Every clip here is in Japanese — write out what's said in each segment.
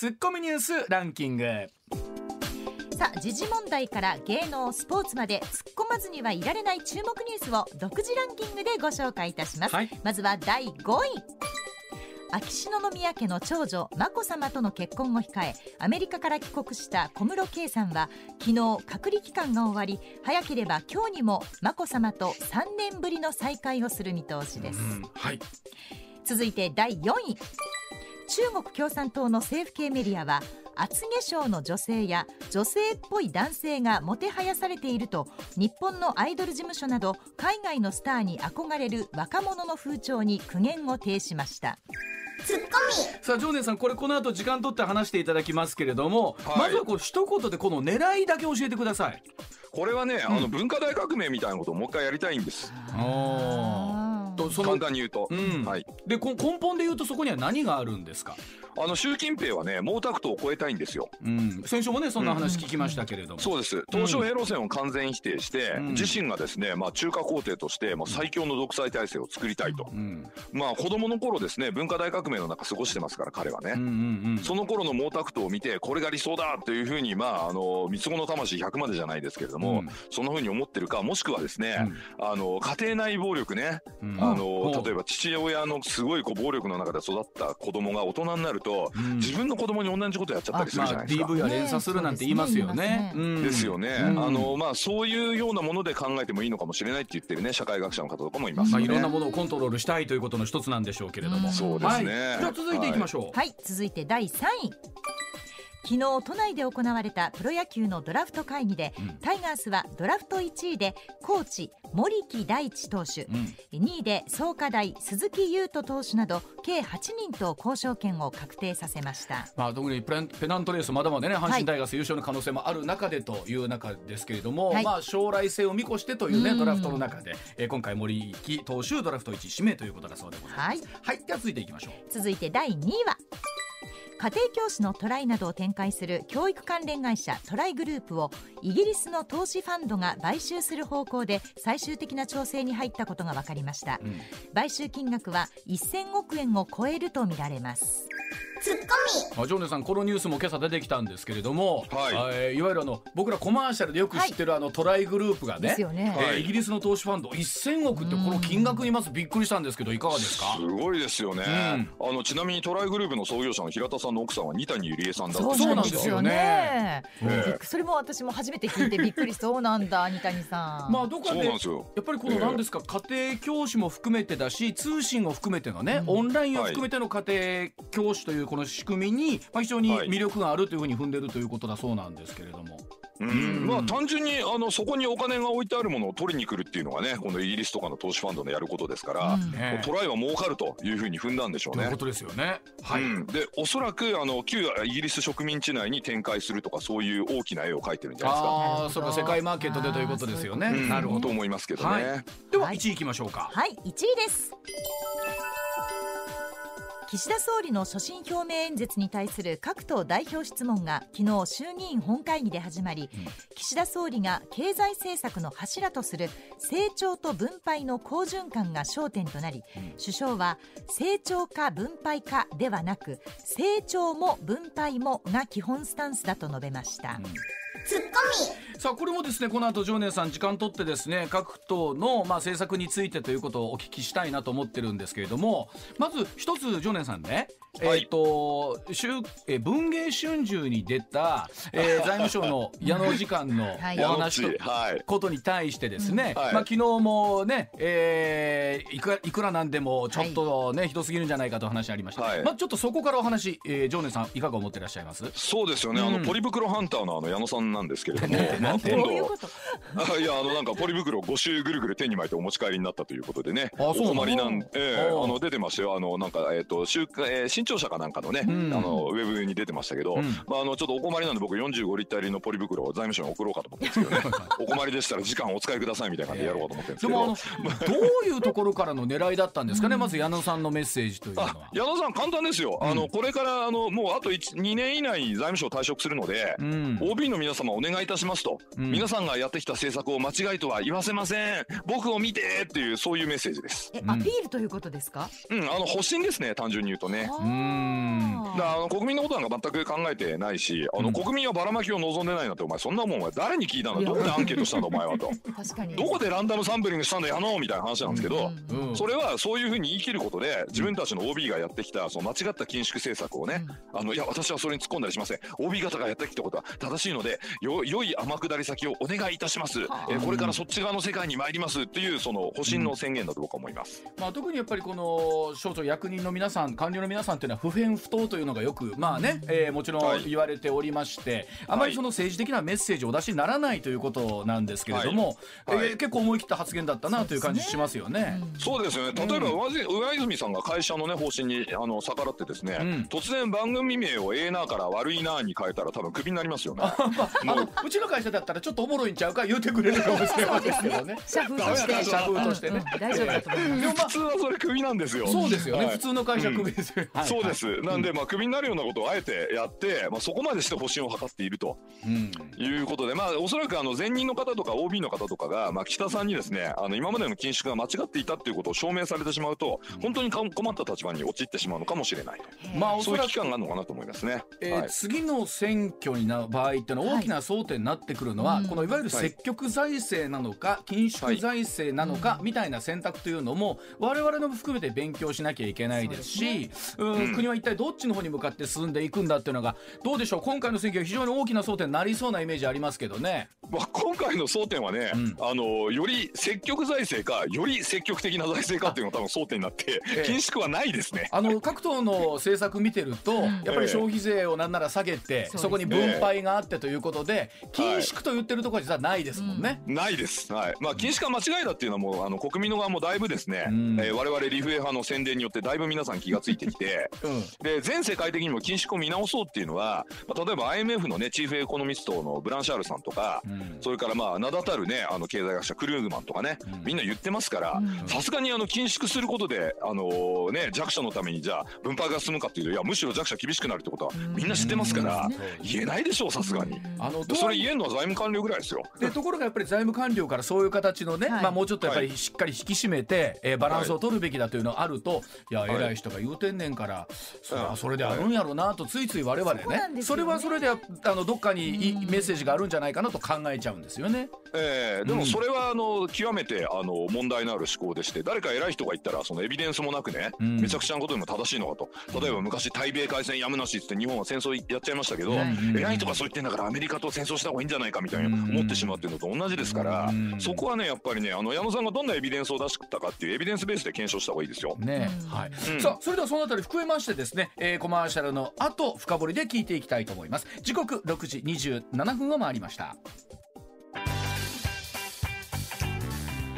ツッコミニュースランキング。さあ時事問題から芸能スポーツまで突っ込まずにはいられない注目ニュースを独自ランキングでご紹介いたします、はい。まずは第5位。秋篠宮家の長女眞子さまとの結婚を控えアメリカから帰国した小室圭さんは昨日隔離期間が終わり早ければ今日にも眞子さまと3年ぶりの再会をする見通しです、うんはい。続いて第4位中国共産党の政府系メディアは厚化粧の女性や女性っぽい男性がもてはやされていると日本のアイドル事務所など海外のスターに憧れる若者の風潮に苦言を呈しました。さあ常念さんこれこの後時間取って話していただきますけれども、はい。まずはこう一言でこの狙いだけ教えてください。これはね、あの文化大革命みたいなことをもう一回やりたいんです。あーとその簡単に言うと。うん。はい。でこ根本で言うとそこには何があるんですか、あの習近平はね、毛沢東を超えたいんですよ。うん、先週もねそんな話聞きましたけれども、そうです。東小平路線を完全否定して、うん。自身がですね、まあ中華皇帝として、まあ最強の独裁体制を作りたいと。うん。まあ子供の頃ですね、文化大革命の中過ごしてますから、彼はね。うんうんうん。その頃の毛沢東を見て、これが理想だというふうに、まあ、あの、三つ子の魂100までじゃないですけれども、うん。そんなふうに思ってるか、もしくはですね、あの、家庭内暴力ね、うんあの例えば父親のすごいこう暴力の中で育った子供が大人になると、うん自分の子供に同じことやっちゃったりするじゃまあ、ないですか。DV は連鎖するなんて言いますよねですよね、うんあのまあそういうようなもので考えてもいいのかもしれないって言ってるね社会学者の方とかもいますまあ。いろんなものをコントロールしたいということの一つなんでしょうけれども。うんそうですね。はい、じゃあ続いていきましょう。はい続いて第3位昨日都内で行われたプロ野球のドラフト会議で、うん。タイガースはドラフト1位でコーチ森木大地投手、うん。2位で創価大鈴木優斗投手など計8人と交渉権を確定させました。まあ、特にペナントレースまだまだね阪はい。神タイガース優勝の可能性もある中でという中ですけれども、はい。まあ、将来性を見越してというねうん。ドラフトの中で、えー今回森木投手ドラフト1位指名ということだそうでございます。はい。はい、では続いていきましょう。続いて第2位は家庭教師のトライなどを展開する教育関連会社トライグループをイギリスの投資ファンドが買収する方向で最終的な調整に入ったことが分かりました。うん。買収金額は1000億円を超えるとみられますあジョーネさんこのニュースも今朝出てきたんですけれども、はい。えーいわゆるあの僕らコマーシャルでよく知ってるあのトライグループがね,、ですよね。えーはい。イギリスの投資ファンド1000億ってこの金額にまずびっくりしたんですけどいかがですか？すごいですよね、あのちなみにトライグループの創業者の平田さんの奥さんは二谷ゆりえさんだったそうなんですよね。え。それも私も初めて聞いてびっくりそうなんだ二谷さん。まあどこかそうでなんですよ。やっぱりこの何ですか、家庭教師も含めてだし通信を含めてのね、オンラインを含めての家庭教師というこの仕組みに、まあ、非常に魅力があるというふうに踏んでるということだそうなんですけれども。うんまあ単純にあのそこにお金が置いてあるものを取りに来るっていうのがねこのイギリスとかの投資ファンドのやることですから、うんねトライは儲かるというふうに踏んだんでしょうねというこ。とですよね。はい、うん、でおそらくあの旧イギリス植民地内に展開するとかそういう大きな絵を描いてるんじゃないですか。ああそれか世界マーケットでということですよね。あーうんなるほど。と思いますけどね。はいでははい1位いきましょうか。はい1位です岸田総理の所信表明演説に対する各党代表質問が昨日衆議院本会議で始まり、岸田総理が経済政策の柱とする成長と分配の好循環が焦点となり、首相は成長か分配かではなく成長も分配もが基本スタンスだと述べました、ツッコミ。さあこれもですねこの後常念さん時間取ってですね各党のまあ政策についてということをお聞きしたいなと思ってるんですけれどもまず一つ常念さんね、はい。えっ、と週えー文藝春秋に出た、えー 財務省の矢野次官の はい。お話とはい。ことに対してですね、はい。まあ昨日もね、えーいくらいくらなんでもちょっとね、ひどすぎるんじゃないかとお話ありました、はい。まあちょっとそこからお話、えー、常念さんいかが思ってらっしゃいます？そうですよね、あうん。のポリ袋ハンターのあの矢野さんなんですけれども、まあ、なんて今度と？あいやあのなんかポリ袋5周ぐるぐる手に巻いてお持ち帰りになったということでね。おあそうなの？困りなんええおうあの出てましたよ。あのなんかえっ、と週刊、えー新潮社かなんかのね、うん。あのウェブに出てましたけど、うん。まああのちょっとお困りなんで僕45リッター入りのポリ袋を財務省に送ろうかと思ってるんですけどね。お困りでしたら時間お使いくださいみたいな感じでやろうかと思ってるんですけど、でもあのどういうところからの狙いだったんですかね、まず矢野さんのメッセージというのは。あ。矢野さん簡単ですよ、あのこれからあのもうあと2年以内に財務省退職するので、うん。OB の皆様お願いいたしますと、うん。皆さんがやってきた政策を間違いとは言わせません。僕を見てっていうそういうメッセージです。えうんアピールということですか、うんあの保身ですね単純に言うとね。あーん。だあの国民のことなんか全く考えてないしあの、うん。国民はばらまきを望んでないなんてお前そんなもんお前誰に聞いたんだどこでアンケートしたんだお前はと。確かに。どこでランダムサンプリングしたんだよのみたいな話なんですけど、うん。うん。うんそれはそういうふうに言い切ることで自分たちの OB がやってきたその間違った緊縮政策をね、あのいや私はそれに突っ込んだりしません。OB 方がやってきたことは正しいのでよ良い天下り先をお願いいたします、はあ。えーこれからそっち側の世界に参りますっていうその保身の宣言だと僕は思います、まあ、特にやっぱりこの省庁役人の皆さん官僚の皆さんというのは不偏不当というのがよくまあね、えーもちろはい。ん言われておりまして、あまりその政治的なメッセージをお出しにならないということなんですけれども、はい。はい。えー結構思い切った発言だったなという感じしますよね。そうですよね。例えば上上泉さんが会社のね方針にあの逆らってですね、うん。突然番組名をええなから悪いなに変えたら多分クビになりますよね。あのうちの会社だったらちょっとおもろいんちゃうか言うてくれるかもしれませんけどね。社風として。社風としてね。うん。うん。大丈夫だと思います。普通はそれクビなんですよ。そうですよね、はい。普通の会社クビですよ、はいそうです、はいなんで、まあ、クビになるようなことをあえてやって、まあ、そこまでして保身を図っているとうん。いうことで、まあ、おそらくあの前任の方とか OB の方とかが、まあ、岸田さんにですねあの今までの緊縮が間違っていたっていうことを証明されてしまうと、本当にか困った立場に陥ってしまうのかもしれないまあおそいうそうらく危機感があるのかなと思いますね。えーはい。次の選挙にな場合っていうのは大きな争点になってくるのは、はい。このいわゆる積極財政なのか緊縮財政なのかみたいな選択というのも我々の含めて勉強しなきゃいけないですしう国は一体どっちの方に向かって進んでいくんだっていうのがどうでしょう？今回の選挙は非常に大きな争点になりそうなイメージありますけどね。まあ、今回の争点はね、うんあのより積極財政かより積極的な財政かっていうのが多分争点になって、ええ緊縮はないですね。あの各党の政策見てると、やっぱり消費税をなんなら下げて、そうですねそこに分配があってということで、緊縮と言ってるところは実はないですもんね。ないです。はい。まあ、禁止が間違いだっていうのはもう、あの、国民の側もだいぶですね、うんえー我々リフエ派の宣伝によってだいぶ皆さん気がついてきて、うん。で、全世界的にも禁止を見直そうっていうのは、まあ、例えば IMF のね、チーフエコノミストのブランシャールさんとか、うん。それからまあ、名だたるね、あの、経済学者クルーグマンとかね、うん。みんな言ってますからうん、さすがにあの、緊縮することで、あのーね、弱者のためにじゃあ、分配が進むかっていうと、いや、むしろ弱者厳しくなるってことは、みんな知ってますからうん、言えないでしょう、さすがに。あのでそれ言えるのは財務官僚ぐらいですよ。でところがやっぱり財務官僚からそういう形のね、はい。まあ、もうちょっとやっぱはりしっかり引き締めて、えーバランスを取るべきだというのがあると、い、やい。偉い人が言うてんねんから、それうん。はそれであるんやろうなとついつい我々ね。ね。それはそれであのどっかにいいメッセージがあるんじゃないかなと考えちゃうんですよね。ええでうん。もそれはあの極めてあの問題のある思考でして誰か偉い人が言ったらそのエビデンスもなくね、うん。めちゃくちゃなことでも正しいのかと。例えば昔対米開戦やむなしって日本は戦争やっちゃいましたけど、はい偉い人がそう言ってんだからアメリカと戦争した方がいいんじゃないかみたいに思ってしまうっていうのと同じですから、うんそこはねやっぱりねあの矢野さんがどんなエビデンスを出したかっていうエビデンスベースで検証した方がいいですよ。ねうん。はい。うん。さあそれではそのあたり含めましてですね、えーコマーシャルの後深掘りで聞いていきたいと思います。時刻6時27分を回りました。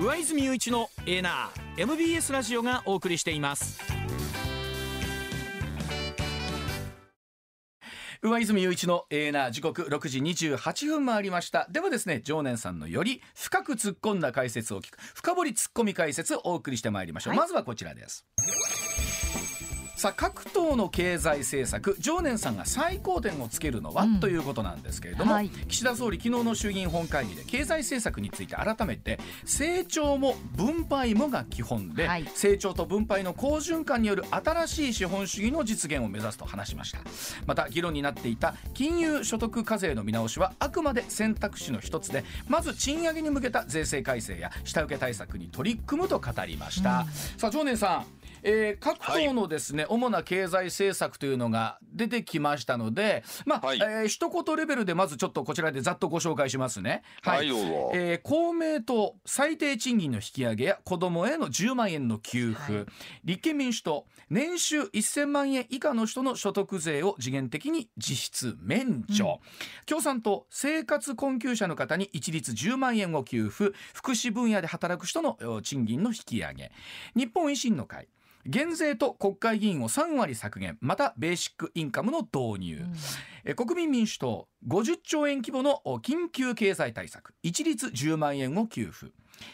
上泉雄一のエーナー MBS ラジオがお送りしています。上泉雄一のエーナー時刻6時28分回りました。ではですね常念さんのより深く突っ込んだ解説を聞く深掘り突っ込み解説をお送りしてまいりましょう、はい。まずはこちらですさあ各党の経済政策常念さんが最高点をつけるのは、うん。ということなんですけれども、はい。岸田総理昨日の衆議院本会議で経済政策について改めて成長も分配もが基本で、はい。成長と分配の好循環による新しい資本主義の実現を目指すと話しました。また議論になっていた金融所得課税の見直しはあくまで選択肢の一つでまず賃上げに向けた税制改正や下請け対策に取り組むと語りました、さあ常念さんえー各党のですね、主な経済政策というのが出てきましたので、まあ、はい。えー一言レベルでまずちょっとこちらでざっとご紹介しますね。はい。どうぞ。えー公明党最低賃金の引き上げや子どもへの10万円の給付、はい。立憲民主党年収1000万円以下の人の所得税を時限的に実質免除、共産党生活困窮者の方に一律10万円を給付。福祉分野で働く人のお賃金の引き上げ。日本維新の会減税と国会議員を3割削減またベーシックインカムの導入、え国民民主党50兆円規模のお緊急経済対策一律10万円を給付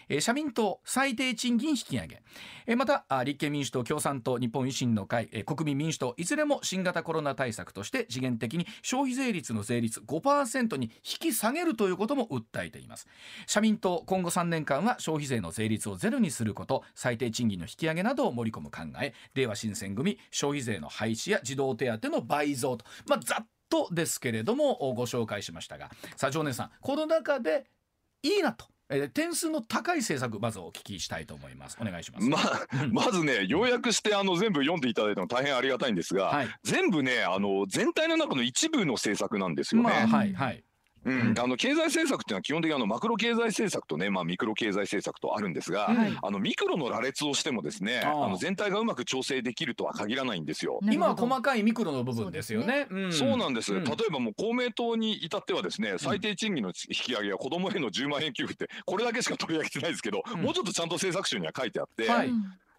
え社民党最低賃金引き上げ、えまた立憲民主党共産党日本維新の会、え国民民主党いずれも新型コロナ対策として次元的に消費税率の税率5%に引き下げるということも訴えています。社民党今後3年間は消費税の税率をゼロにすること最低賃金の引き上げなどを盛り込む考え。令和新選組消費税の廃止や児童手当の倍増と。まあざっとですけれどもご紹介しましたが。さあ常念さんこの中でいいなと、えー点数の高い政策まずお聞きしたいと思います。お願いします、まあ、まずね、要約してあの全部読んでいただいたの大変ありがたいんですが、はい。全部ね、あの全体の中の一部の政策なんですよね。まあはいはいうん、あの経済政策っていうのは基本的にあのマクロ経済政策とね、まあ、ミクロ経済政策とあるんですが、はい。あのミクロの羅列をしてもですねあの全体がうまく調整できるとは限らないんですよ。今は細かいミクロの部分ですよね。んそうなんです、うん。例えばもう公明党に至ってはですね最低賃金の引き上げや子どもへの10万円給付ってこれだけしか取り上げてないですけど、うん。もうちょっとちゃんと政策集には書いてあって、はい。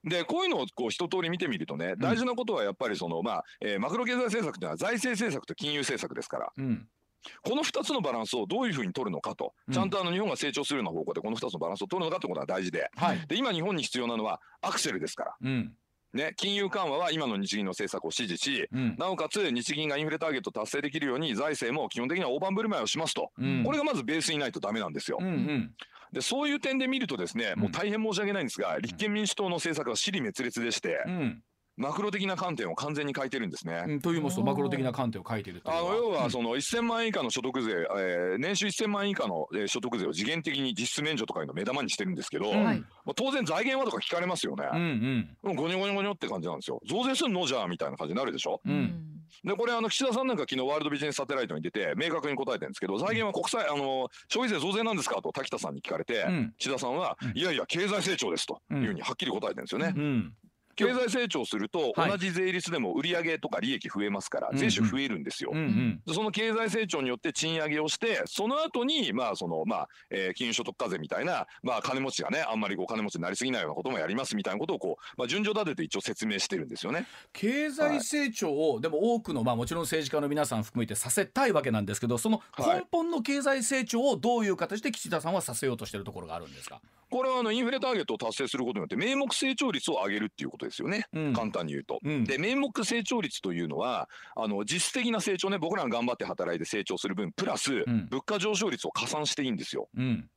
でこういうのをこう一通り見てみるとね大事なことはやっぱりその、まあえーマクロ経済政策というのは財政政策と金融政策ですから。うんこの2つのバランスをどういうふうに取るのかと。うん。ちゃんとあの日本が成長するような方向でこの2つのバランスを取るのかということが大事で。はい。で今日本に必要なのはアクセルですから。うん。ね、金融緩和は今の日銀の政策を支持し、うん。なおかつ日銀がインフレターゲットを達成できるように財政も基本的には大盤振る舞いをしますと、うん。これがまずベースにないとダメなんですよ。うんうん。でそういう点で見るとですね、もう大変申し訳ないんですが、立憲民主党の政策は尻滅裂でして、うんマクロ的な観点を完全に欠いてるんですね。うんと言いますとマクロ的な観点を書いているとあのの要はその1000万円以下の所得税、えー年収1000万円以下のえー所得税を次元的に実質免除とかいうのを目玉にしてるんですけど、うん。はい。まあ当然財源はとか聞かれますよね。うんうん。うんゴニョゴニョゴニョって感じなんですよ。増税すんのじゃあみたいな感じになるでしょ。うん。でこれあの岸田さんなんか昨日ワールドビジネスサテライトに出て明確に答えてるんですけど財源は国債あの消費税増税なんですかと滝田さんに聞かれて、うん。岸田さんは、うん。いやいや経済成長ですというふうにはっきり答えてるんですよね。うん経済成長するとはい。同じ税率でも売上とか利益増えますから、うん税収増えるんですよ。うんうん。でその経済成長によって賃上げをしてその後にまあそのまあ、えー金融所得課税みたいなまあ金持ちがねあんまりこう金持ちになりすぎないようなこともやりますみたいなことをこうまあ順序立てて一応説明してるんですよね。経済成長を、でも多くの、まあ、もちろん政治家の皆さん含めてさせたいわけなんですけどそのはい根本の経済成長をどういう形で岸田さんはさせようとしているところがあるんですか、これはあのインフレターゲットを達成することによって名目成長率を上げるっていうことですよね。うん簡単に言うと。うんで名目成長率というのはあの実質的な成長ね僕らが頑張って働いて成長する分プラス、ん物価上昇率を加算していいんですよ。うん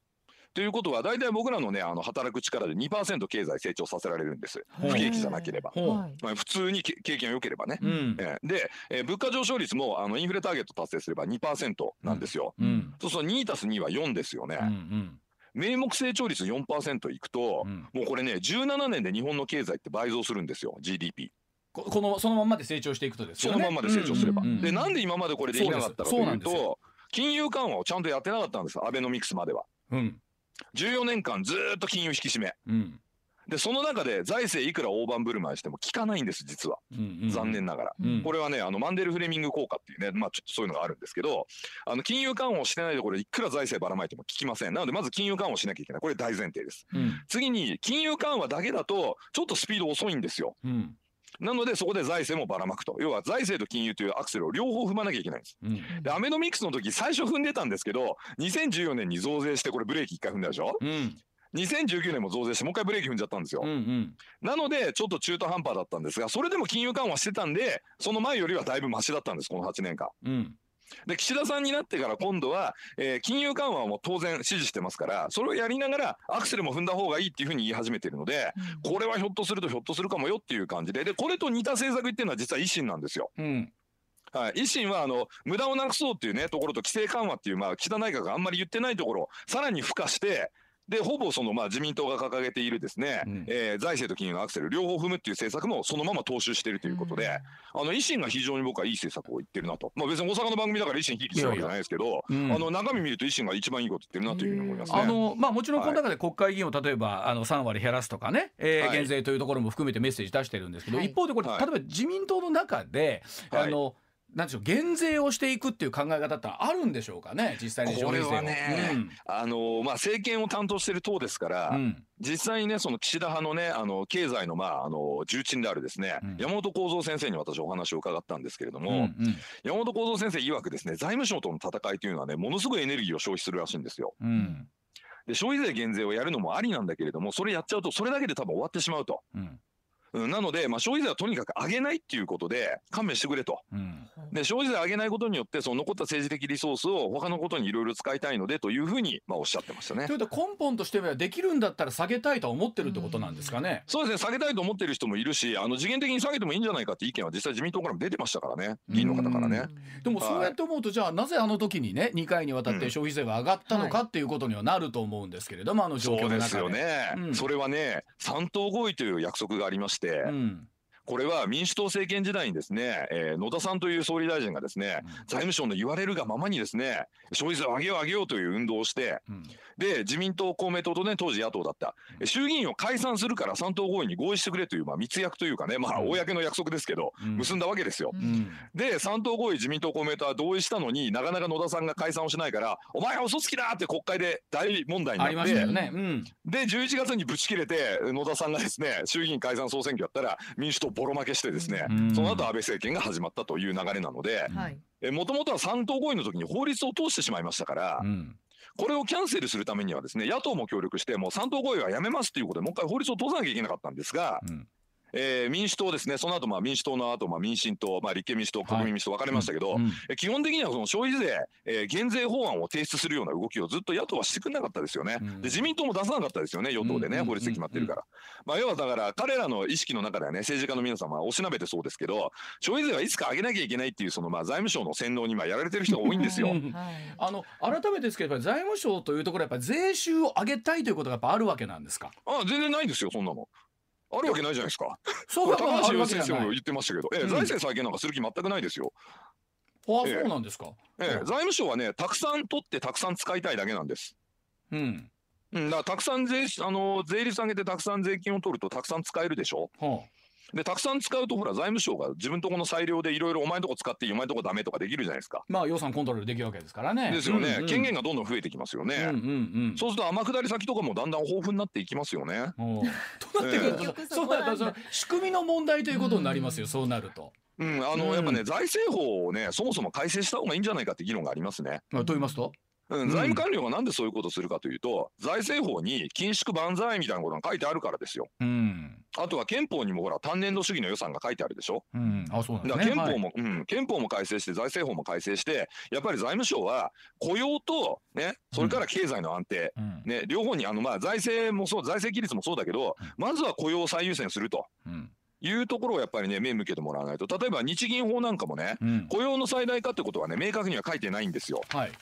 ということは大体僕らのねあの働く力で2%経済成長させられるんです不景気じゃなければ。まあ、普通にけ経験が良ければね。うんえーで、えー物価上昇率もあのインフレターゲット達成すれば2%なんですよ。うんそうすると2たす2は4ですよね。うんうん名目成長率4%いくと、うんもうこれね17年で日本の経済って倍増するんですよ GDP。ここのそのまんまで成長していくとですよねそのまんまで成長すれば。でなんで今までこれできなかったかというと金融緩和をちゃんとやってなかったんですアベノミクスまでは。うん14年間ずーっと金融引き締め。うんでその中で財政いくら大盤振る舞いしても効かないんです実は。うんうん残念ながら。うん。これはねあのマンデル・フレミング効果っていうねまあちょっとそういうのがあるんですけどあの金融緩和をしてないでこれいくら財政ばらまいても効きません。なのでまず金融緩和をしなきゃいけない。これ大前提です。うん。次に金融緩和だけだとちょっとスピード遅いんですよ。うん。なのでそこで財政もばらまくと。要は財政と金融というアクセルを両方踏まなきゃいけないんです。うん。でアベノミクスの時最初踏んでたんですけど2014年に増税してこれブレーキ1回踏んだでしょ？うん2019年も増税してもう一回ブレーキ踏んじゃったんですよ、うんうん。なのでちょっと中途半端だったんですがそれでも金融緩和してたんでその前よりはだいぶマシだったんですこの8年間うん。で岸田さんになってから今度は、えー金融緩和も当然支持してますからそれをやりながらアクセルも踏んだ方がいいっていうふうに言い始めてるのでこれはひょっとするとひょっとするかもよっていう感じででこれと似た政策言ってるのは実は維新なんですよ。うん。はい、維新はあの無駄をなくそうっていうねところと規制緩和っていう、まあ、岸田内閣があんまり言ってないところをさらに付加してでほぼその、まあ、自民党が掲げているですね、うん。えー財政と金融のアクセル両方踏むっていう政策もそのまま踏襲しているということで、あの維新が非常に僕はいい政策を言ってるなと、まあ、別に大阪の番組だから維新ひいきするわけじゃないですけどうん。あの中身見ると維新が一番いいこと言ってるなというふうに思いますね。あのまあ、もちろんこの中で国会議員を例えばあの3割減らすとかね、えーはい。減税というところも含めてメッセージ出してるんですけど、はい。一方でこれ、はい。例えば自民党の中で、はい。あのなんでしょう減税をしていくっていう考え方ってあるんでしょうかね実際にこれはねあのまあ、政権を担当している党ですから、うんうん。実際にねその岸田派のねあの経済のまああの重鎮であるですね、うん。山本幸三先生に私お話を伺ったんですけれども、うんうん。山本幸三先生曰くですね財務省との戦いというのはねものすごいエネルギーを消費するらしいんですよ。うん。で消費税減税をやるのもありなんだけれどもそれやっちゃうとそれだけで多分終わってしまうと。うんうん、なので、まあ、消費税はとにかく上げないっていうことで勘弁してくれと。うんで消費税上げないことによってその残った政治的リソースを他のことにいろいろ使いたいのでというふうに、まあ、おっしゃってましたねとい。うことは根本としてはできるんだったら下げたいとは思ってるってことなんですかね。そうですね下げたいと思ってる人もいるしあの次元的に下げてもいいんじゃないかって意見は実際自民党からも出てましたからね議員の方からね。でもそうやって思うとじゃあなぜあの時にね2回にわたって消費税が上がったのかっていうことにはなると思うんですけれどもあの状況そうでの中で。すよね、うんそれはね三党合意という約束がありまして、うん。これは民主党政権時代にですね、えー野田さんという総理大臣がですね、財務省の言われるがままにですね消費税を上げよう上げようという運動をしてうん。で自民党公明党とね当時野党だった。うん。衆議院を解散するから三党合意に合意してくれという、まあ、密約というかねまあうん。公の約束ですけど、うん。結んだわけですよ。うん。で三党合意自民党公明党は同意したのになかなか野田さんが解散をしないからお前は嘘つきだって国会で大問題になってましたよね。うん。で11月にぶち切れて野田さんがですね衆議院解散総選挙やったら民主党ボロ負けしてですね、うん。その後安倍政権が始まったという流れなのではい。もともとは三党合意の時に法律を通してしまいましたから、うん。これをキャンセルするためにはですね野党も協力してもう三党合意はやめますということでもう一回法律を通さなきゃいけなかったんですが、うんえー民主党ですねその後まあ民主党の後まあ民進党、まあ、立憲民主党国民民主党分かれましたけど、うんえ基本的にはその消費税、えー減税法案を提出するような動きをずっと野党はしてくれなかったですよね。うんで自民党も出さなかったですよね与党でね、うん法律で決まってるから。まあ、要はだから彼らの意識の中ではね政治家の皆様はおしなべてそうですけど消費税はいつか上げなきゃいけないっていうそのまあ財務省の洗脳にまあやられてる人が多いんですよ。うんはいあの改めてですけどやっぱり財務省というところはやっぱり税収を上げたいということがやっぱあるわけなんですか？あ全然ないんですよそんなの。あるわけないじゃないですか。そう高橋先生も。言ってましたけど、ええうん財政再建なんかする気全くないですよ。あええそうなんですか。ええ財務省はねたくさん取ってたくさん使いたいだけなんです。うん。うん、だからたくさん税あの税率上げてたくさん税金を取るとたくさん使えるでしょはでたくさん使うとほら財務省が自分とこの裁量でいろいろお前のとこ使っていいお前のとこダメとかできるじゃないですか。まあ予算コントロールできるわけですからね。ですよね、うんうん権限がどんどん増えてきますよね。うんうんうん。そうすると天下り先とかもだんだん豊富になっていきますよね。おうとなってくると、結局そそうこなると仕組みの問題ということになりますよ、そうなると。うん、あの、うんやっぱね財政法をねそもそも改正した方がいいんじゃないかって議論がありますね。まあ、と言いますと、うん、財務官僚がなんでそういうことをするかというと財政法に緊縮万歳みたいなことが書いてあるからですよ。うん。あとは憲法にもほら単年度主義の予算が書いてあるでしょ？うん、あ、そうなんだですね。憲法も、うん、憲法も改正して財政法も改正してやっぱり財務省は雇用とねそれから経済の安定、はい、うん。ね、両方にあのまあ財政もそう財政規律もそうだけどうんまずは雇用を最優先するとうん。いうところをやっぱりね目向けてもらわないと。例えば日銀法なんかもねうん、雇用の最大化ってことはね明確には書いてないんですよ。はい。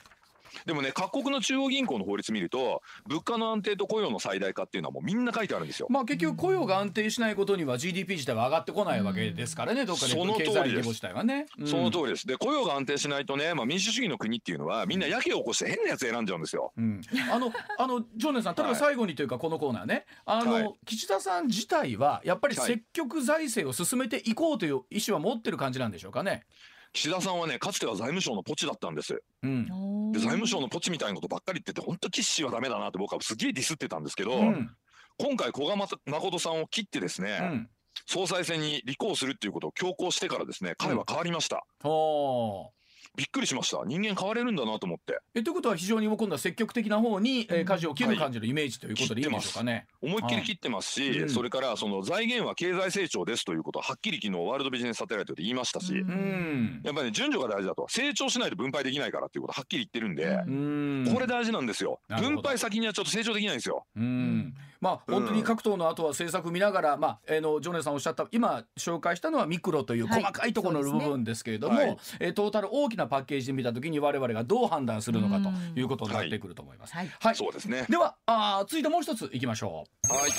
でもね各国の中央銀行の法律見ると物価の安定と雇用の最大化っていうのはもうみんな書いてあるんですよ。まあ結局雇用が安定しないことには GDP 自体は上がってこないわけですからね、どっかでその通りです経済規模自体はね。うんその通りです。で、雇用が安定しないとね、まあ、民主主義の国っていうのは、みんなやけを起こして変なやつ選んじゃうんですよ。うん、あのあの常念さん 例えば最後にというかこのコーナーね、あの、はい岸田さん自体はやっぱりはい積極財政を進めていこうという意思は持ってる感じなんでしょうかね。岸田さんはね、かつては財務省のポチだったんです。うん。で、財務省のポチみたいなことばっかり言ってて、本当岸はダメだなって僕はすげえディスってたんですけど、うん。今回古賀誠さんを切ってですね、うん。総裁選に立候補するっていうことを強行してからですね、彼は変わりました。ほうびっくりしました。人間変われるんだなと思って。えということは非常に今度は積極的な方に、えー、舵を切るはい感じのイメージということでいいんでしょうかね。思いっきり切ってますし、うん。それからその財源は経済成長ですということははっきり昨日ワールドビジネスサテライトで言いましたし、うん。うんやっぱりね順序が大事だと。成長しないと分配できないからっていうことはっきり言ってるんで、うん。これ大事なんですよ。分配先にはちょっと成長できないんですよ。うんまあ本当に各党の後は政策見ながら、まあ、えーのジョネさんおっしゃった今紹介したのはミクロというはい。細かいところの部分ですけれども、はいえートータル大きなパッケージで見たときに我々がどう判断するのかということになってくると思います。はい。はい、そうですね。ではあー続いてもう一ついきましょう。はい。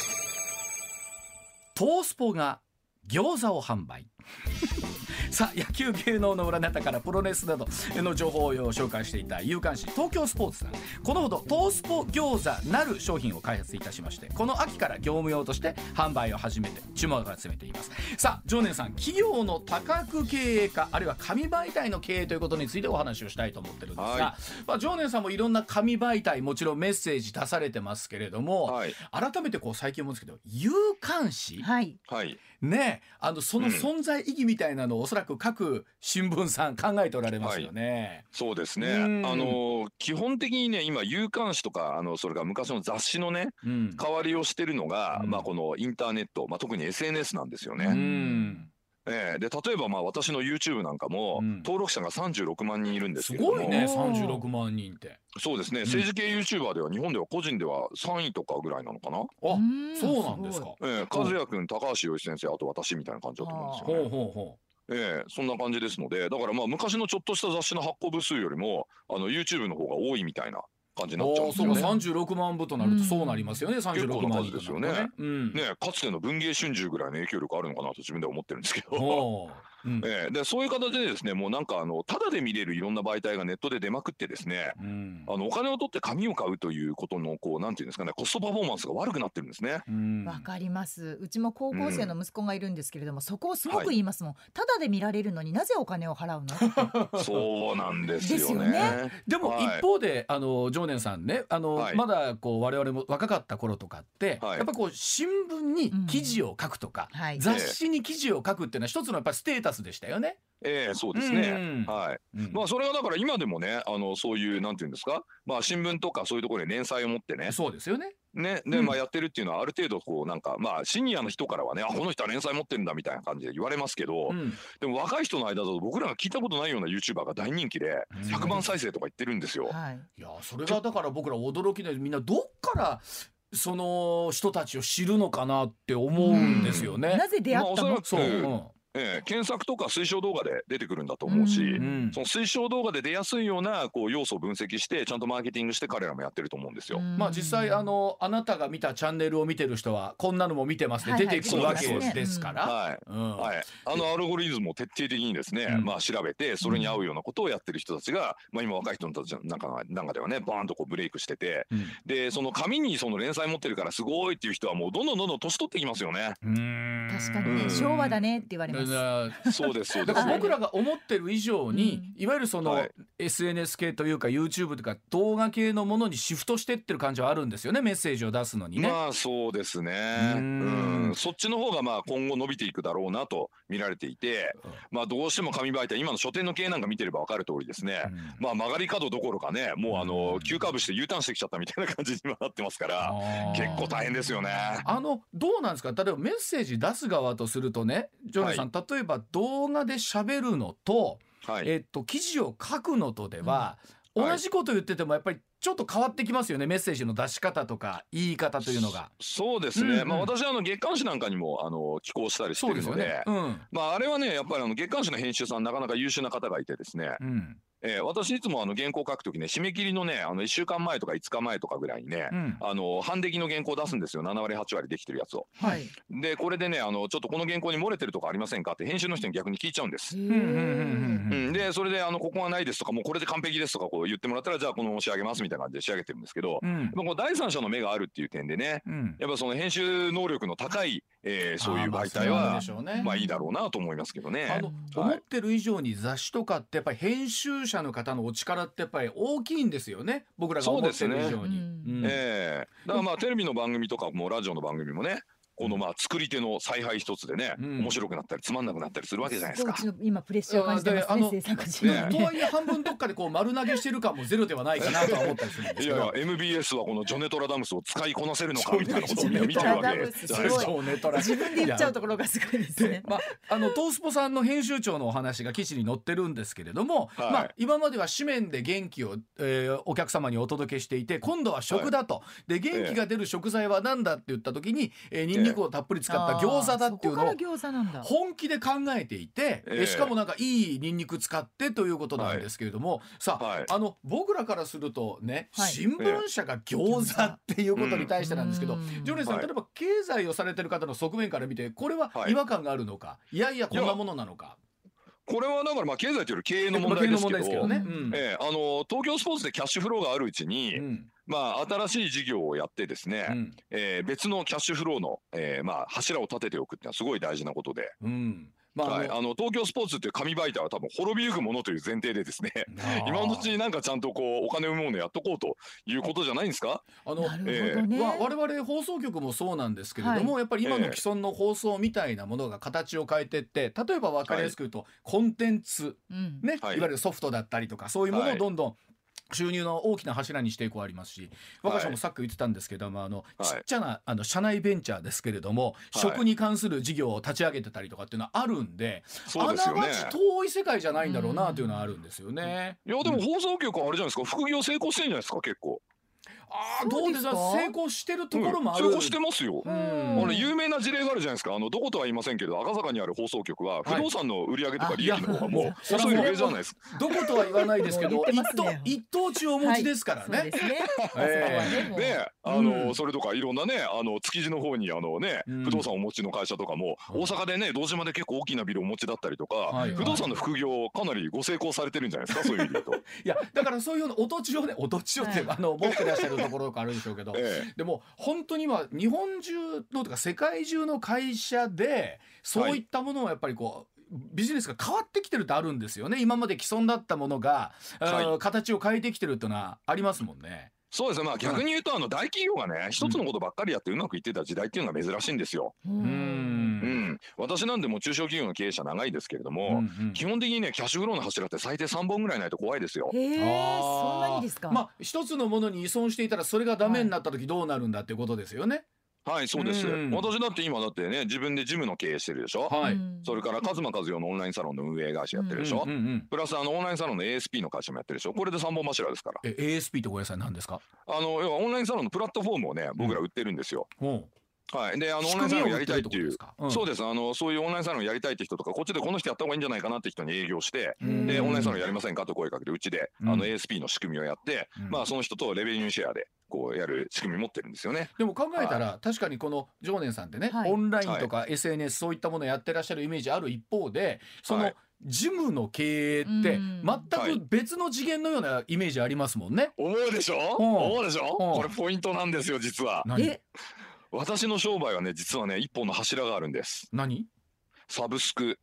トースポが餃子を販売。さあ野球芸能の裏ネタからプロレスなどの情報を紹介していた有刊誌東京スポーツさん。このほどトースポ餃子なる商品を開発いたしましてこの秋から業務用として販売を始めて注目を集めています。さあ常念さん企業の多角経営化あるいは紙媒体の経営ということについてお話をしたいと思ってるんですが、はまあ、常念さんもいろんな紙媒体もちろんメッセージ出されてますけれども、はい。改めてこう最近思うんですけど有刊誌、はい。はいねあのその存在意義みたいなのおそらく各新聞さん考えておられますよね。そうですね。うんあの基本的にね今有刊誌とかあのそれから昔の雑誌のねうん代わりをしてるのが、うんまあこのインターネット、まあ特に SNS なんですよね。うんええ。で例えばまあ私の YouTube なんかも、うん。登録者が36万人いるんですすけれども。ごいねおー36万人って。そうですね、政治系 YouTuber では日本では個人では3位とかぐらいなのかな？あうんそうなんですか。ええ。和也君高橋洋一先生あと私みたいな感じだと思うんですよね。ほうほうほええ。そんな感じですのでだからまあ昔のちょっとした雑誌の発行部数よりもあの YouTube の方が多いみたいな感じになっちゃうんですよああそうかね。36万部となるとそうなりますよね、36万人となると結構な数ですよねうん。ねかつての文藝春秋ぐらいの影響力あるのかなと自分では思ってるんですけど。ほううん。ええ。でそういう形でですねもうなんかあのただで見れるいろんな媒体がネットで出まくってですねうん。あのお金を取って紙を買うということのこうなんていうんですかねコストパフォーマンスが悪くなってるんですね。うん。わかります。うちも高校生の息子がいるんですけれども、そこをすごく言いますもん、ただで見られるのになぜお金を払うの？そうなんですよですよね。でもはい。一方で、あの常念さんねあの、はい。まだこう我々も若かった頃とかって、はい。やっぱこう新聞に記事を書くとか、はい。雑誌に記事を書くっていうのは一つのやっぱステータスでしたよね。ええそうですね。うんはい。うん。まあそれがだから今でもねあのそういうなんていうんですか？まあ新聞とかそういうところで連載を持ってね。そうですよね。ねでうん。まあやってるっていうのはある程度こうなんかまあシニアの人からはねあこの人は連載持ってるんだみたいな感じで言われますけど、うん。でも若い人の間だと僕らが聞いたことないような YouTuber が大人気でうん。100万再生とか言ってるんですよ。はい。いやそれがだから僕ら驚きでみんなどっからその人たちを知るのかなって思うんですよね。なぜ出会ったの、まあおそそう、うんええ検索とか推奨動画で出てくるんだと思うし、うんうん。その推奨動画で出やすいようなこう要素を分析してちゃんとマーケティングして彼らもやってると思うんですよ。まあ実際あのあなたが見たチャンネルを見てる人はこんなのも見てますね、はいはい。出てくるわけそうですから。はい。うん。はい、あのアルゴリズムを徹底的にですね、うん。まあ調べてそれに合うようなことをやってる人たちが、まあ今若い人たちの中が中ではねバーンとこうブレイクしててうん。でその紙にその連載持ってるからすごいっていう人はもうどんどんどんどん年取ってきますよね。うん。確かにね、うん。昭和だねって言われます、だそうですそうです。から僕らが思ってる以上に、いわゆるその、はい。SNS 系というか YouTube とか動画系のものにシフトしてってる感じはあるんですよねメッセージを出すのにね。まあそうですね。ううん。ん、そっちの方がまあ今後伸びていくだろうなと見られていて、まあどうしても紙媒体今の書店の経営なんか見てれば分かる通りですね。うん。まあ曲がり角どころかね、もうあうん。の急カーブして U ターンしてきちゃったみたいな感じに今なってますから、結構大変ですよね。あのどうなんですか？例えばメッセージ出す側とするとねジョネさん、例えば動画で喋るのと、はい。えっと、記事を書くのとでは、うん。同じこと言っててもやっぱりちょっと変わってきますよね。メッセージの出し方とか言い方というのが。そうですね。うんうん。まあ私はあの月刊誌なんかにもあの寄稿したりしてるので、うん。まああれはねやっぱりあの月刊誌の編集さんなかなか優秀な方がいてですね、うんえー私いつもあの原稿書くときね締め切りのねあの1週間前とか5日前とかぐらいにね、うん。あの半出来の原稿出すんですよ。7割8割できてるやつを。はい。でこれでねあのちょっとこの原稿に漏れてるとこありませんか？って編集の人に逆に聞いちゃうんです。うんうんうんうんうん、でそれであのここがないですとかもうこれで完璧ですとかこう言ってもらったらじゃあこのまま仕上げますみたいな感じで仕上げてるんですけど、うん。まあ、この第三者の目があるっていう点でねうん。やっぱその編集能力の高い、えーそういう媒体あーまあね。まあいいだろうなと思いますけどね。あの、うん思ってる以上に雑誌とかってやっぱり編集者の方のお力ってやっぱり大きいんですよね。僕らが思ってる以上に。ね。うん。ええ。だからまあテレビの番組とかもラジオの番組もねこのまあ作り手の采配一つでね、うん。面白くなったりつまんなくなったりするわけじゃないですか。今プレッシャーを感じてますねうんであの生産家ねとは。いえ。半分どっかでこう丸投げしてる感もゼロではないかなとは思ったりするんですけどいやいや。MBS はこのジョネトラダムスを使いこなせるのかみたいなことを見てるわけトラダムスじゃないですか。自分で言っちゃうところがすごいですね。まあ、あのトースポさんの編集長のお話が記事に載ってるんですけれども、はい。まあ、今までは紙面で元気を、えーお客様にお届けしていて今度は食だと、で元気が出る食材は何だって言った時に、えー、ニンニクをたっぷり使った餃子だっていうのを本気で考えていて、ええ。えしかもなんかいいニンニク使ってということなんですけれども、さあ、はい。あの僕らからするとね、はい。新聞社が餃子っていうことに対してなんですけど、うん。ジョネさん、はい。例えば経済をされてる方の側面から見てこれははい。違和感があるのか、い、やいやこんなものなのか。これはだからまあ経済というより経営の問題ですけど。ね。ううんええあの東京スポーツでキャッシュフローがあるうちに、うんまあ新しい事業をやってですね、うんえー別のキャッシュフローの、えーまあ柱を立てておくっていうのはすごい大事なことで。うんまあ、はい、あの東京スポーツっていう紙媒体は多分滅びゆくものという前提でですね今のうちになんかちゃんとこうお金を生むものやっとこうということじゃないんですか？あの、えー、わ我々放送局もそうなんですけれども、はい、やっぱり今の既存の放送みたいなものが形を変えてって例えば分かりやすく言うと、はい、コンテンツ、ね、はい、いわゆるソフトだったりとかそういうものをどんどん収入の大きな柱にしていくありますし我が社もさっき言ってたんですけども、あのちっちゃなあの社内ベンチャーですけれども、食に関する事業を立ち上げてたりとかっていうのはあるんであながち遠い世界じゃないんだろうなというのはあるんですよね。いやでも放送局はあれじゃないですか？副業成功してんじゃないですか？結構。あどうですか？成功してるところもある、うん、成功してますよ、あの有名な事例があるじゃないですか。あのどことは言いませんけど赤坂にある放送局は不動産の売り上げとか利益の方がもう細い上じゃないですか。どことは言わないですけど一等一等地をお持ちですからね、はい、ね。えあの、うん、それとかいろんなねあの築地の方にあのね、不動産をお持ちの会社とかも、大阪でね堂島で結構大きなビルをお持ちだったりとか、はい、不動産の副業かなりご成功されてるんじゃないですか？そういう意味でと。いやだからそういうのお土地をねお土地をって、あの持ってらっしゃるところとかあるんでしょうけど ええ、でも本当に今日本中のとか世界中の会社でそういったものをやっぱりこう、ビジネスが変わってきてるってあるんですよね。今まで既存だったものが、はい、形を変えてきてるっていうのはありますもんね。そうですね、まあ、逆に言うと、あの大企業がね、一つのことばっかりやってうまくいってた時代っていうのが珍しいんですよ。うん、うん、私なんでも中小企業の経営者長いですけれども、うんうん、基本的にね、キャッシュフローの柱って最低3本ぐらいないと怖いですよ。へえ、そんなにですか？まあ、一つのものに依存していたら、それがダメになった時どうなるんだっていうことですよね。はいはい、そうです。私だって今だってね、自分でジムの経営してるでしょ？はい。それから、カズマカズヨのオンラインサロンの運営会社やってるでしょ？プラス、あの、オンラインサロンの ASP の会社もやってるでしょ？これで三本柱ですから。え、ASP ってごめんなさい、何ですか？あの、要はオンラインサロンのプラットフォームをね、僕ら売ってるんですよ。うん。はい。で、あの、オンラインサロンやりたいっていう。うん、そうです。あの、そういうオンラインサロンやりたいって人とか、こっちでこの人やった方がいいんじゃないかなって人に営業して、で、オンラインサロンやりませんかと声かけて、うちで、あの、ASP の仕組みをやって、まあ、その人とレベニューシェアで、こうやる仕組み持ってるんですよね。でも考えたら、確かにこの常念さんってね、オンラインとか SNS そういったものをやってらっしゃるイメージある一方で、その、ジムの経営って全く別の次元のようなイメージありますもんね。思うでしょ、うん、思うでしょ、うん、これポイントなんですよ実は。私の商売はね実はね一本の柱があるんです。何？サブスク。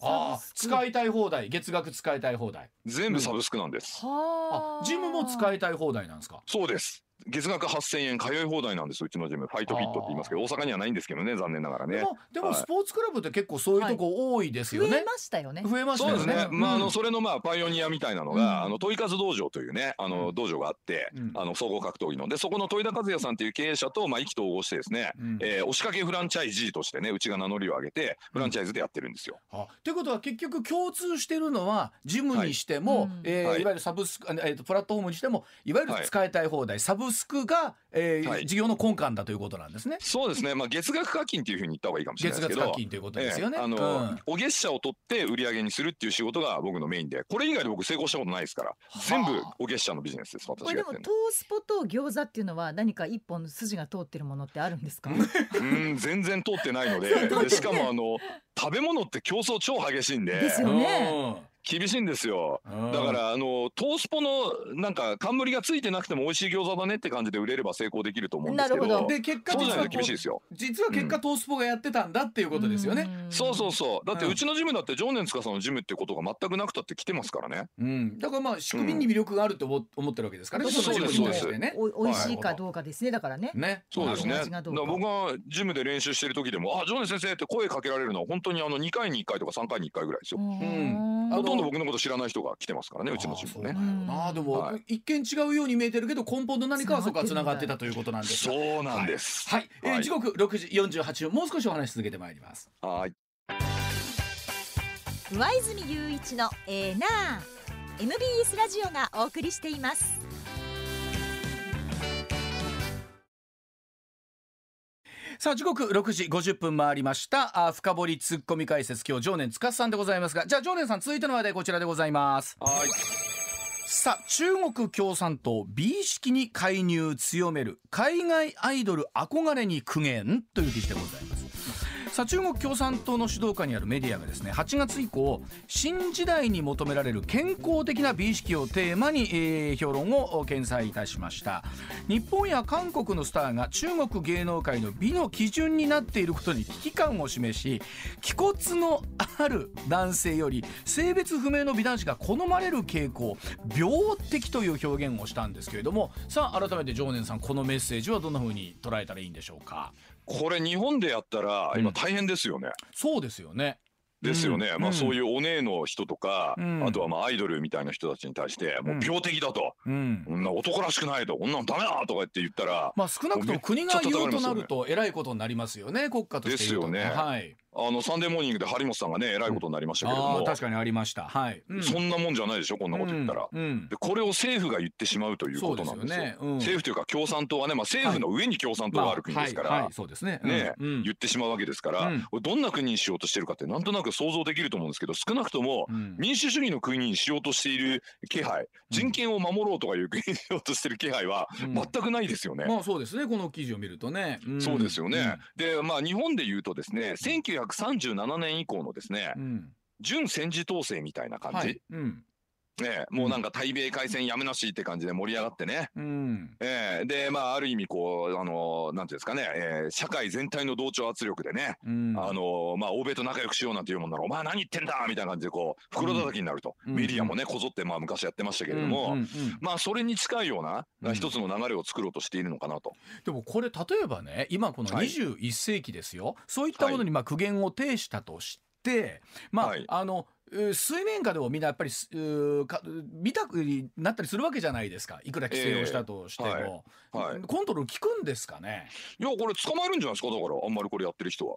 ああ使いたい放題。月額使いたい放題。全部サブスクなんです、うん、あジムも使いたい放題なんですか？そうです月額8000円通い放題なんですうちのジム。ファイトフィットって言いますけど大阪にはないんですけどね残念ながらね。でもでもスポーツクラブって結構そういうとこ多いですよね、増えましたよね。増えましたよね。そうですね、まああのそれのまあパイオニアみたいなのが、あの問い数道場というねあの道場があって、あの総合格闘技の。でそこの戸井田和也さんっていう経営者とまあ意気投合してですね、うえ押しかけフランチャイジーとしてねうちが名乗りを上げてフランチャイズでやってるんですよ。はということは結局共通してるのはジムにしても、い。えい。わゆるサブスク、えー、とプラットフォームにしてもいわゆる使いたい放題、サブスクがえーはい、事業の根幹だということなんですね。そうですね。まあ月額課金というふうに言った方がいいかもしれないですけど。月額課金ということですよね。えー、あの、うん、お月謝を取って売り上げにするっていう仕事が僕のメインで、これ以外で僕成功したことないですから、全部お月謝のビジネスです。私これでもトースポと餃子っていうのは何か一本の筋が通ってるものってあるんですか？うん、全然通ってないので、でしかもあの食べ物って競争超激しいんで。ですよね。厳しいんですよ。だからあのトースポのなんか冠がついてなくても美味しい餃子だねって感じで売れれば成功できると思うんですけど。なるほど。で結果実は厳しいですよ。実は結果トースポがやってたんだっていうことですよね。そうそうそう。だってうちのジムだって常年司のジムってことが全くなくたって来てますからね。うん。だからまあ仕組みに魅力があると思ってるわけですからね。そうですそうです。ね。お美味しいかどうかですねだからね。ね。そうですね。僕がジムで練習してる時でもあ常年先生って声かけられるのは本当にあの2回に1回とか3回に1回ぐらいですよ。うん。んど僕のこと知らない人が来てますからねうちのチームね。ああでも、はい、一見違うように見えてるけど根本の何かはそこはつながってたということなんですそうなんです。はい、はい、えー、時刻6時48分もう少しお話し続けてまいります。はい。上泉雄一のエーナー MBS ラジオがお送りしています。さあ時刻6時50分回りました。あ深掘りツッコミ解説今日常年司さんでございますが。じゃあ常年さん続いての話題こちらでございます。はい。さあ中国共産党美意識に介入強める海外アイドル憧れに苦言という記事でございますさあ中国共産党の指導下にあるメディアがですね8月以降新時代に求められる健康的な美意識をテーマに、えー、評論を掲載いたしました。日本や韓国のスターが中国芸能界の美の基準になっていることに危機感を示し気骨のある男性より性別不明の美男子が好まれる傾向病的という表現をしたんですけれどもさあ改めて常念さんこのメッセージはどんなふうに捉えたらいいんでしょうか？これ日本でやったら今大変ですよね。そうですよね。ですよね、うん、まあそういうお姉の人とか、うん、あとはまあアイドルみたいな人たちに対してもう病的だと、うん、んな男らしくないと。こんなのダメだとかって言ったらまあ少なくとも国が言うとなるとえらいことになりますよね国家としてですよね。はいあのサンデーモーニングで張本さんがねえらいことになりましたけれども、うん、確かにありました。はい、うん、そんなもんじゃないでしょこんなこと言ったら、うん、でこれを政府が言ってしまうということなんですよ、ね、政府というか共産党はね、まあ、政府の上に共産党がある国ですから、はい。はい、そうですね。ね、言ってしまうわけですから、どんな国にしようとしてるかってなんとなく想像できると思うんですけど少なくとも民主主義の国にしようとしている気配人権を守ろうとかいう国にしようとしてる気配は全くないですよね、まあそうですね。この記事を見るとね、そうですよね、でまあ日本で言うとですね1937年以降のですね、うん、準戦時統制みたいな感じ、はい。うん、ね、もうなんか対米開戦やめなしって感じで盛り上がってね、うん、えー、でまあある意味こうあのなんていうんですかね、えー、社会全体の同調圧力でね、うん、あのまあ欧米と仲良くしようなんていうもんならお前何言ってんだ！みたいな感じでこう袋叩きになると、うん、メディアもねこぞってまあ昔やってましたけれども、うんうんうん、まあそれに近いような一つの流れを作ろうとしているのかなと。でもこれ例えばね今この21世紀ですよ、はい、そういったものにまあ苦言を呈したとして、まあ、はい、あの水面下でもみんなやっぱり見たくなったりするわけじゃないですか。いくら規制をしたとしても、えーはい。はい、コントロール効くんですかね？いやこれ捕まえるんじゃないですか？だからあんまりこれやってる人は。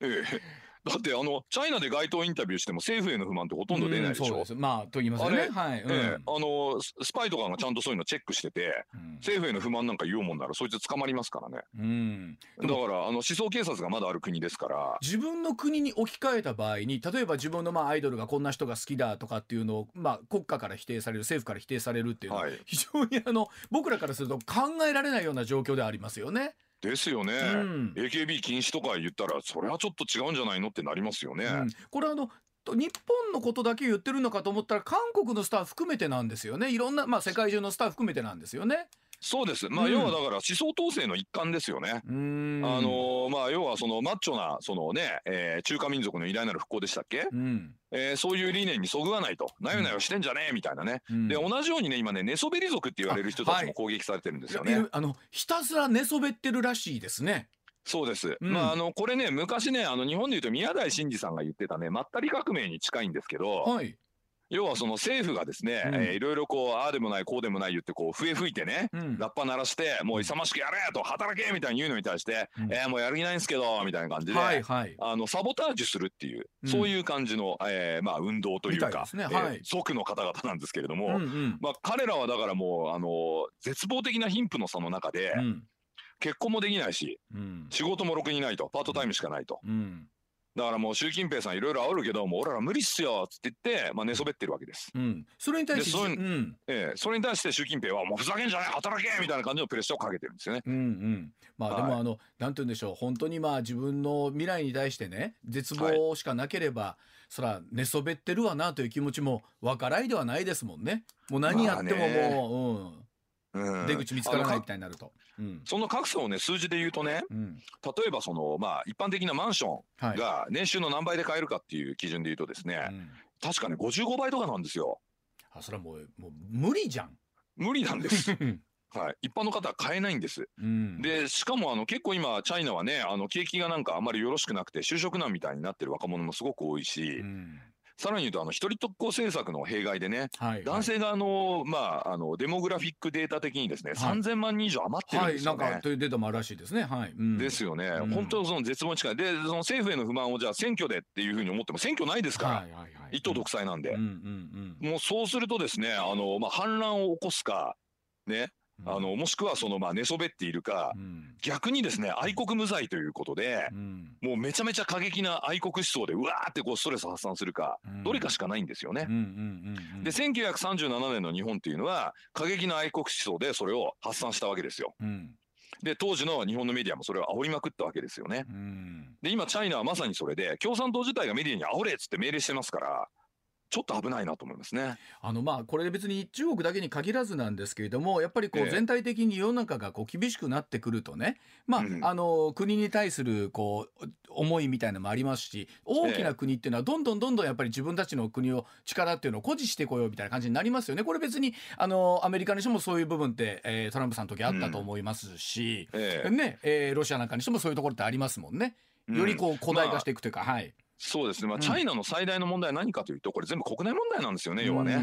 ええだってあのチャイナで街頭インタビューしても政府への不満ってほとんど出ないでしょ。うまあと言いますよね。はい、うん、ええ、あのスパイとかがちゃんとそういうのチェックしてて、うん、政府への不満なんか言おうもんならそいつ捕まりますからね。うん、だからあの思想警察がまだある国ですから。自分の国に置き換えた場合に例えば自分のまあアイドルがこんな人が好きだとかっていうのをまあ国家から否定される政府から否定されるっていうのは、はい、非常にあの僕らからすると考えられないような状況でありますよね。ですよね、うん、AKB 禁止とか言ったらそれはちょっと違うんじゃないのってなりますよね。うん、これあの日本のことだけ言ってるのかと思ったら韓国のスター含めてなんですよねいろんな、まあ、世界中のスター含めてなんですよね。そうです。まあ、要はだから思想統制の一環ですよね。あのまあ要はそのマッチョなそのね、えー、中華民族の偉大なる復興でしたっけ？うん、えー、そういう理念にそぐわないと、なよなよしてんじゃねえみたいなね。うん、で同じようにね今ね寝そべり族って言われる人たちも攻撃されてるんですよね。あはい、あのひたすら寝そべってるらしいですね。そうです。うん、まあ、あの、これね、昔ね、あの、日本で言うと宮台真司さんが言ってたね、まったり革命に近いんですけど、はい、要はその政府がですね、うん、えー、いろいろこう、ああでもない、こうでもない言って、こう、笛吹いてね、うん、ラッパ鳴らして、もう勇ましくやれと、働けみたいに言うのに対して、うん、えー、もうやる気ないんですけど、みたいな感じで、はいはい、あの、サボタージュするっていう、そういう感じの、えー、まあ、運動というか、ねはい、えー、族の方々なんですけれども、うんうん、まあ、彼らはだからもう、あの、絶望的な貧富の差の中で、結婚もできないし、仕事もろくにないと、パートタイムしかないと。だからもう習近平さんいろいろ煽るけどもう俺ら無理っすよっつって言ってまあ寝そべってるわけです。うん、それに対してそれ,、うんえー、それに対して習近平はもうふざけんじゃない働けみたいな感じのプレッシャーをかけてるんですよね。うんうん。まあでもあの、はい、なんて言うんでしょう本当にまあ自分の未来に対してね絶望しかなければ、はい、そら寝そべってるわなという気持ちもわからいではないですもんね。もう何やってももう、うん出口見つからないみたいになると。うん、その格差をね数字で言うとね、うん、例えばそのまあ一般的なマンションが年収の何倍で買えるかっていう基準で言うとですね、確かね55倍とかなんですよ。あそれはもうもう無理じゃん。無理なんです。はい、一般の方は買えないんです。うん、でしかもあの結構今チャイナはねあの景気がなんかあんまりよろしくなくて就職難みたいになってる若者もすごく多いし、うん、さらに言うと、あの、一人特攻政策の弊害でね、はいはい、男性があの、まあ、あの、デモグラフィックデータ的にですね、はい、3000万人以上余ってるんですよね。はい、なんか、というデータもあるらしいですね。はい。うん、ですよね。うん、本当その絶望に近い。で、その政府への不満をじゃあ選挙でっていうふうに思っても、選挙ないですから、はいはいはい、一党独裁なんで。うんうんうん、もうそうするとですね、あの、まあ、反乱を起こすか、ね、あのもしくはそのまあ寝そべっているか、うん、逆にですね愛国無罪ということで、うん、もうめちゃめちゃ過激な愛国思想でうわーってこうストレス発散するか、うん、どれかしかないんですよね。で1937年の日本っていうのは過激な愛国思想でそれを発散したわけですよ。で当時の日本のメディアもそれを煽りまくったわけですよね。で今チャイナはまさにそれで共産党自体がメディアに煽れっつって命令してますからちょっと危ないなと思いますね。あのまあこれ別に中国だけに限らずなんですけれどもやっぱりこう全体的に世の中がこう厳しくなってくるとね、まあ、うん、あの国に対するこう思いみたいなのもありますし大きな国っていうのはどんどんどんどんやっぱり自分たちの国を力っていうのを誇示してこようみたいな感じになりますよね。これ別にあのアメリカにしてもそういう部分って、えー、トランプさんの時あったと思いますし、うんえねえー、ロシアなんかにしてもそういうところってありますもんね。よりこう古代化していくというか、まあ、はい。そうですね、まあ、チャイナの最大の問題は何かというと、これ全部国内問題なんですよね、要はね。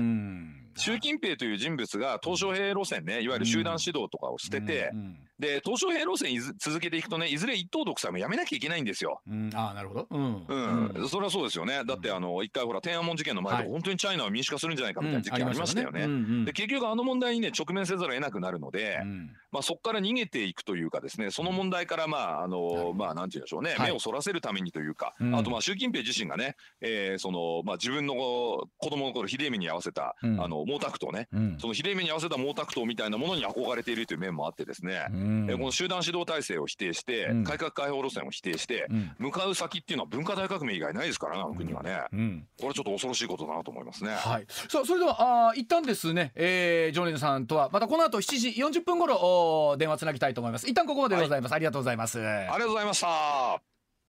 習近平という人物が鄧小平路線ね、いわゆる集団指導とかをしてて、で、鄧小平路線続けていくとね、いずれ一党独裁もやめなきゃいけないんですよ。ああ、なるほど。うん。うん。それはそうですよね。だって、あの、一回ほら、天安門事件の前で、本当にチャイナは民主化するんじゃないかみたいな時期ありましたよね。で、結局あの問題にね、直面せざるを得なくなるので、まあそこから逃げていくというかですね、その問題からまあ、あの、まあなんて言うんでしょうね、目をそらせるためにというか、あとまあ習近平自身がね、えその、まあ自分の子供の頃、秀命に合わせた、あの、毛沢東ね、その秀命に合わせた毛沢東みたいなものに憧れているという面もあってですね、えこの集団指導体制を否定して、改革開放路線を否定して、向かう先っていうのは文化大革命以外ないですからね、あの国はね。これちょっと恐ろしいことだなと思いますね。はい。さあ、それでは、あ一旦ですね、えー、ジョネさんとは、またこの後7時40分頃、電話つなぎたいと思います。一旦ここまででございます。はい、ありがとうございます。ありがとうございました。